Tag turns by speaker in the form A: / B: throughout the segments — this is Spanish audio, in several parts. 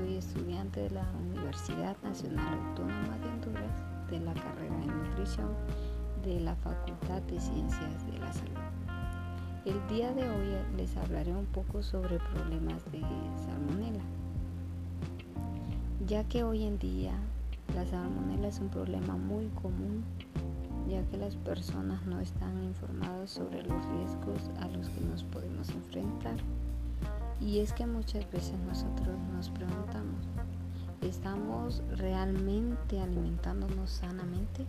A: soy estudiante de la Universidad Nacional Autónoma de Honduras de la carrera de nutrición de la Facultad de Ciencias de la Salud. El día de hoy les hablaré un poco sobre problemas de salmonela, ya que hoy en día la salmonela es un problema muy común, ya que las personas no están informadas sobre los riesgos a los que nos podemos enfrentar. Y es que muchas veces nosotros nos preguntamos, ¿estamos realmente alimentándonos sanamente?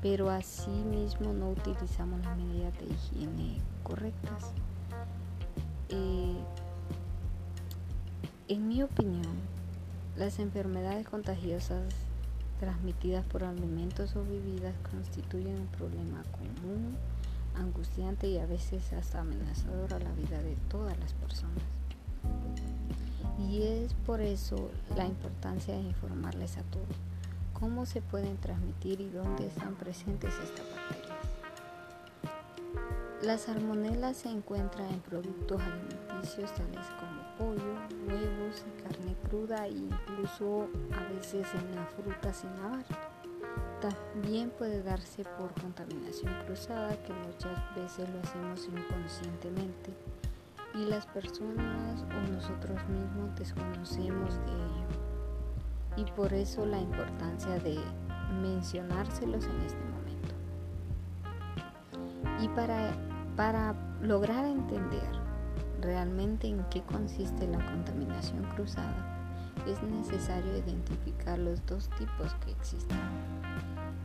A: Pero así mismo no utilizamos las medidas de higiene correctas. Eh, en mi opinión, las enfermedades contagiosas transmitidas por alimentos o bebidas constituyen un problema común angustiante y a veces hasta amenazador a la vida de todas las personas. Y es por eso la importancia de informarles a todos cómo se pueden transmitir y dónde están presentes estas bacterias. La salmonela se encuentra en productos alimenticios tales como pollo, huevos carne cruda e incluso a veces en la fruta sin lavar. También puede darse por contaminación cruzada que muchas veces lo hacemos inconscientemente y las personas o nosotros mismos desconocemos de ello. Y por eso la importancia de mencionárselos en este momento. Y para, para lograr entender realmente en qué consiste la contaminación cruzada, es necesario identificar los dos tipos que existen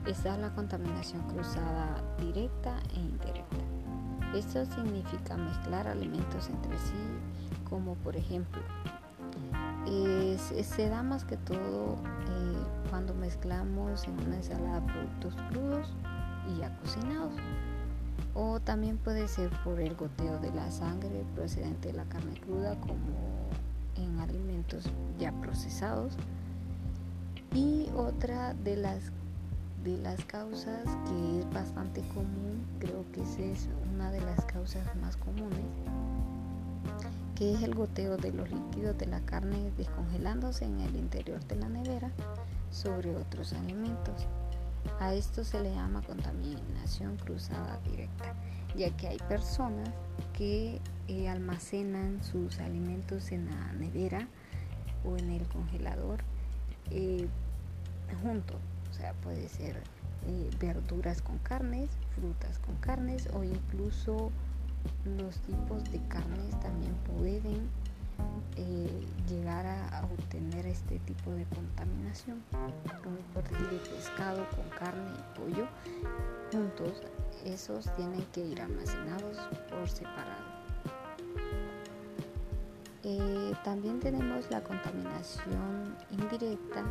A: Está la contaminación cruzada directa e indirecta. Esto significa mezclar alimentos entre sí, como por ejemplo, se da más que todo eh, cuando mezclamos en una ensalada productos crudos y ya cocinados. O también puede ser por el goteo de la sangre procedente de la carne cruda como en alimentos ya procesados. Y otra de las de las causas que es bastante común, creo que esa es una de las causas más comunes, que es el goteo de los líquidos de la carne descongelándose en el interior de la nevera sobre otros alimentos. A esto se le llama contaminación cruzada directa, ya que hay personas que eh, almacenan sus alimentos en la nevera o en el congelador eh, juntos o sea, puede ser eh, verduras con carnes, frutas con carnes o incluso los tipos de carnes también pueden eh, llegar a, obtener este tipo de contaminación. Como por decir pescado con carne y pollo juntos, esos tienen que ir almacenados por separado. Eh, también tenemos la contaminación indirecta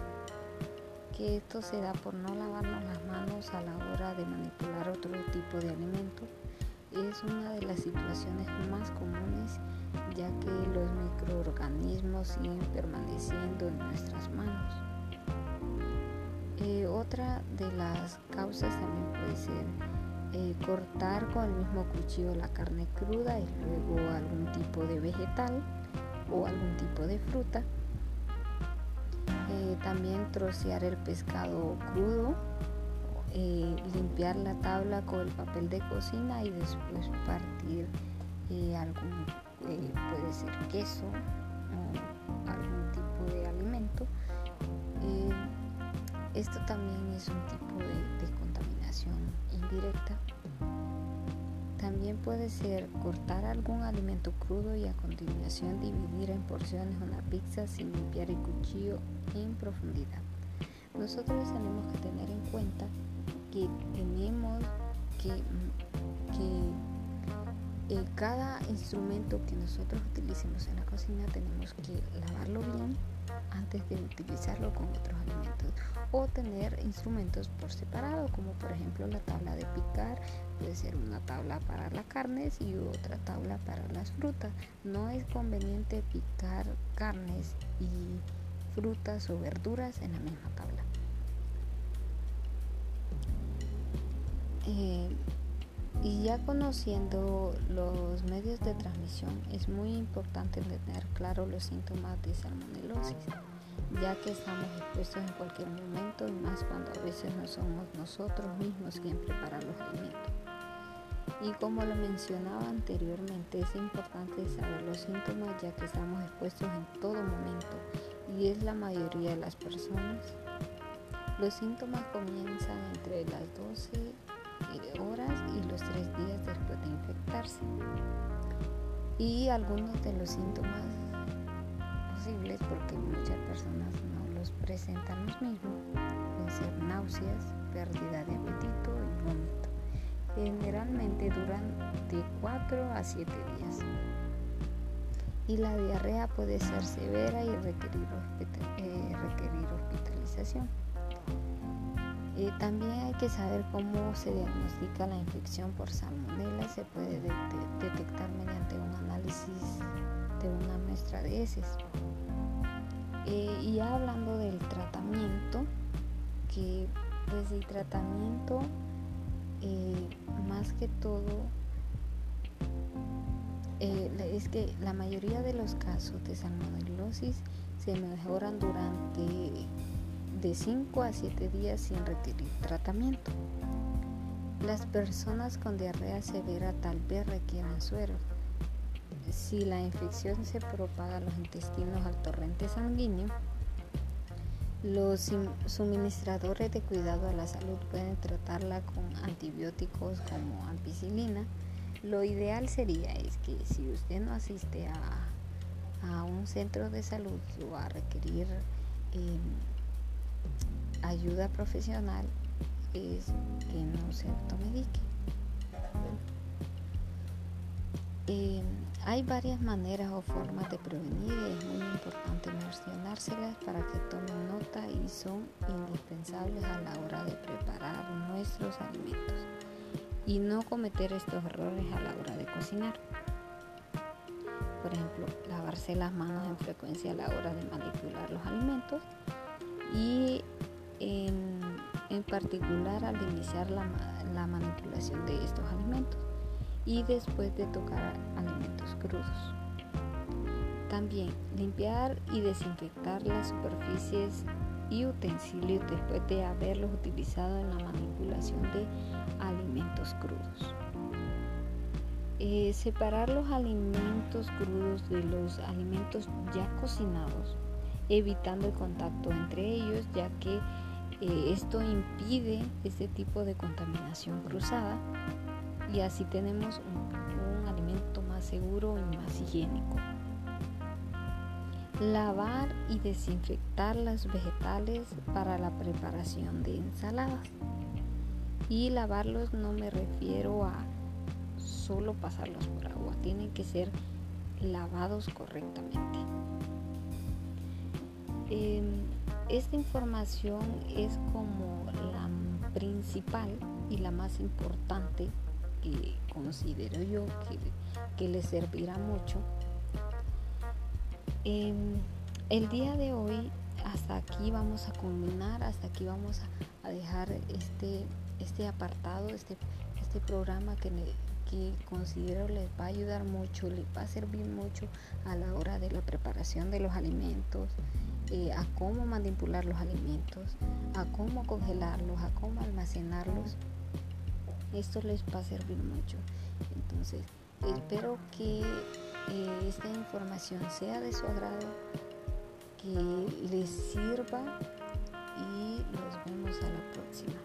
A: que esto se da por no lavarnos las manos a la hora de manipular otro tipo de alimento. Es una de las situaciones más comunes ya que los microorganismos siguen permaneciendo en nuestras manos. Eh, otra de las causas también puede ser eh, cortar con el mismo cuchillo la carne cruda y luego algún tipo de vegetal o algún tipo de fruta eh, también trocear el pescado crudo, eh, limpiar la tabla con el papel de cocina y después partir eh, algún, puede ser queso o algún tipo de alimento. esto también es un tipo de contaminación indirecta. También puede ser cortar algún alimento crudo y a continuación dividir en porciones una pizza sin limpiar el cuchillo en profundidad. Nosotros tenemos que tener en cuenta que tenemos que, que eh, cada instrumento que nosotros utilicemos en la cocina tenemos que lavarlo bien antes de utilizarlo con otros alimentos o tener instrumentos por separado como por ejemplo la tabla de picar puede ser una tabla para las carnes y otra tabla para las frutas. No es conveniente picar carnes y frutas o verduras en la misma tabla eh, Y ya conociendo los medios de transmisión, es muy importante tener claro los síntomas de salmonelosis, ya que estamos expuestos en cualquier momento y más cuando a veces no somos nosotros mismos quien prepara los alimentos. Y como lo mencionaba anteriormente, es importante saber los síntomas ya que estamos expuestos en todo momento y es la mayoría de las personas. Los síntomas comienzan entre las 12 horas y los tres días después de infectarse. Y algunos de los síntomas posibles, porque muchas personas no los presentan los mismos, pueden ser náuseas, pérdida de apetito y vómito. Generalmente duran de 4 a 7 días. Y la diarrea puede ser severa y requerir, eh, requerir hospitalización. Eh, también hay que saber cómo se diagnostica la infección por salmonella. Se puede detectar mediante un análisis de una muestra de heces. Eh, y hablando del tratamiento, que pues el tratamiento eh, más que todo es que la mayoría de los casos de salmonelosis se mejoran durante de 5 a 7 días sin requerir tratamiento. Las personas con diarrea severa tal vez requieran suero. Si la infección se propaga a los intestinos al torrente sanguíneo, los suministradores de cuidado a la salud pueden tratarla con antibióticos como ampicilina. Lo ideal sería es que si usted no asiste a, a un centro de salud o a requerir eh, ayuda profesional es que no se automedique. Eh, hay varias maneras o formas de prevenir y es muy importante mencionárselas para que tomen nota y son indispensables a la hora de preparar nuestros alimentos y no cometer estos errores a la hora de cocinar. Por ejemplo, lavarse las manos en frecuencia a la hora de manipular los alimentos y en, particular al iniciar la, la manipulación de estos alimentos y después de tocar alimentos crudos. También limpiar y desinfectar las superficies y utensilios después de haberlos utilizado en la manipulación de alimentos crudos. Eh, separar los alimentos crudos de los alimentos ya cocinados, evitando el contacto entre ellos, ya que eh, esto impide este tipo de contaminación cruzada y así tenemos un, alimento más seguro y más higiénico. Lavar y desinfectar las vegetales para la preparación de ensaladas. Y lavarlos no me refiero a solo pasarlos por agua, tienen que ser lavados correctamente. Em, esta información es como la principal y la más importante que considero yo que, le servirá mucho. Em, el día de hoy hasta aquí vamos a culminar, hasta aquí vamos a, dejar este, este apartado, este, este programa que, que considero les va a ayudar mucho, les va a servir mucho a la hora de la preparación de los alimentos, eh, a cómo manipular los alimentos, a cómo congelarlos, a cómo almacenarlos. Esto les va a servir mucho. Entonces, espero que eh, esta información sea de su agrado, que les sirva y nos vemos a la próxima.